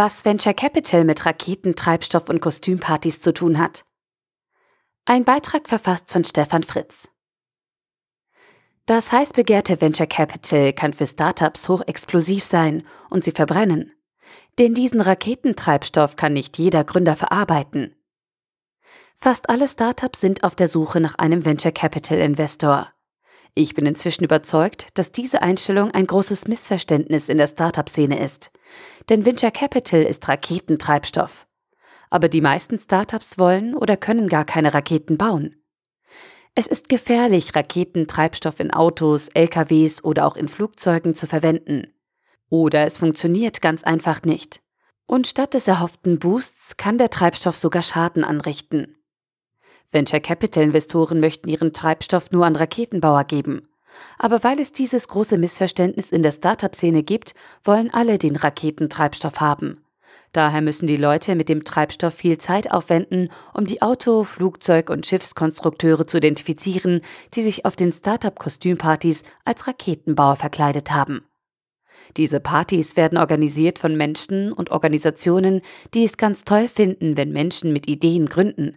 Was Venture Capital mit Raketen, Treibstoff und Kostümpartys zu tun hat. Ein Beitrag verfasst von Stefan Fritz. Das heiß begehrte Venture Capital kann für Startups hochexplosiv sein und sie verbrennen. Denn diesen Raketentreibstoff kann nicht jeder Gründer verarbeiten. Fast alle Startups sind auf der Suche nach einem Venture Capital Investor. Ich bin inzwischen überzeugt, dass diese Einstellung ein großes Missverständnis in der Startup-Szene ist. Denn Venture Capital ist Raketentreibstoff. Aber die meisten Startups wollen oder können gar keine Raketen bauen. Es ist gefährlich, Raketentreibstoff in Autos, LKWs oder auch in Flugzeugen zu verwenden. Oder es funktioniert ganz einfach nicht. Und statt des erhofften Boosts kann der Treibstoff sogar Schaden anrichten. Venture Capital Investoren möchten ihren Treibstoff nur an Raketenbauer geben. Aber weil es dieses große Missverständnis in der Startup-Szene gibt, wollen alle den Raketentreibstoff haben. Daher müssen die Leute mit dem Treibstoff viel Zeit aufwenden, um die Auto-, Flugzeug- und Schiffskonstrukteure zu identifizieren, die sich auf den Startup-Kostümpartys als Raketenbauer verkleidet haben. Diese Partys werden organisiert von Menschen und Organisationen, die es ganz toll finden, wenn Menschen mit Ideen gründen.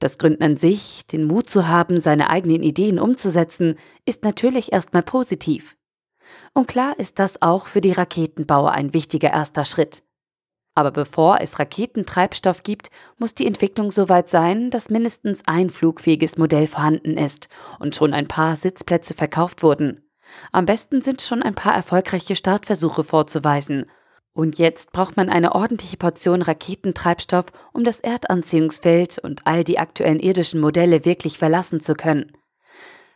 Das Gründen an sich, den Mut zu haben, seine eigenen Ideen umzusetzen, ist natürlich erstmal positiv. Und klar ist das auch für die Raketenbauer ein wichtiger erster Schritt. Aber bevor es Raketentreibstoff gibt, muss die Entwicklung so weit sein, dass mindestens ein flugfähiges Modell vorhanden ist und schon ein paar Sitzplätze verkauft wurden. Am besten sind schon ein paar erfolgreiche Startversuche vorzuweisen und jetzt braucht man eine ordentliche Portion Raketentreibstoff, um das Erdanziehungsfeld und all die aktuellen irdischen Modelle wirklich verlassen zu können.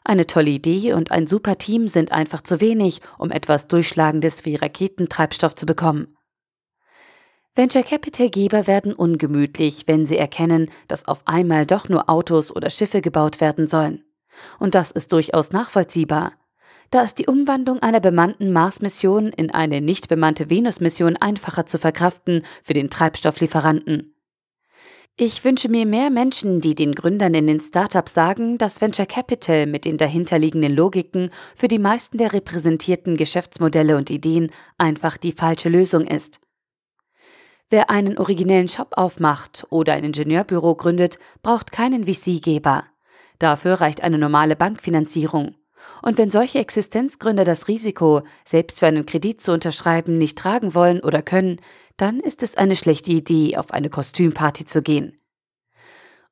Eine tolle Idee und ein super Team sind einfach zu wenig, um etwas Durchschlagendes wie Raketentreibstoff zu bekommen. Venture Capital Geber werden ungemütlich, wenn sie erkennen, dass auf einmal doch nur Autos oder Schiffe gebaut werden sollen. Und das ist durchaus nachvollziehbar. Da ist die Umwandlung einer bemannten Mars-Mission in eine nicht bemannte Venus-Mission einfacher zu verkraften für den Treibstofflieferanten. Ich wünsche mir mehr Menschen, die den Gründern in den Startups sagen, dass Venture Capital mit den dahinterliegenden Logiken für die meisten der repräsentierten Geschäftsmodelle und Ideen einfach die falsche Lösung ist. Wer einen originellen Shop aufmacht oder ein Ingenieurbüro gründet, braucht keinen VC-Geber. Dafür reicht eine normale Bankfinanzierung. Und wenn solche Existenzgründer das Risiko, selbst für einen Kredit zu unterschreiben, nicht tragen wollen oder können, dann ist es eine schlechte Idee, auf eine Kostümparty zu gehen.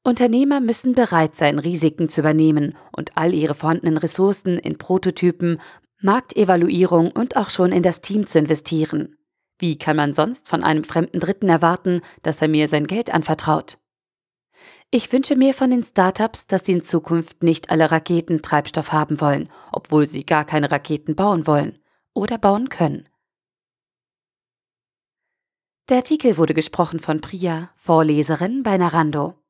Unternehmer müssen bereit sein, Risiken zu übernehmen und all ihre vorhandenen Ressourcen in Prototypen, Marktevaluierung und auch schon in das Team zu investieren. Wie kann man sonst von einem fremden Dritten erwarten, dass er mir sein Geld anvertraut? Ich wünsche mir von den Startups, dass sie in Zukunft nicht alle Raketen Treibstoff haben wollen, obwohl sie gar keine Raketen bauen wollen oder bauen können. Der Artikel wurde gesprochen von Priya, Vorleserin bei Narando.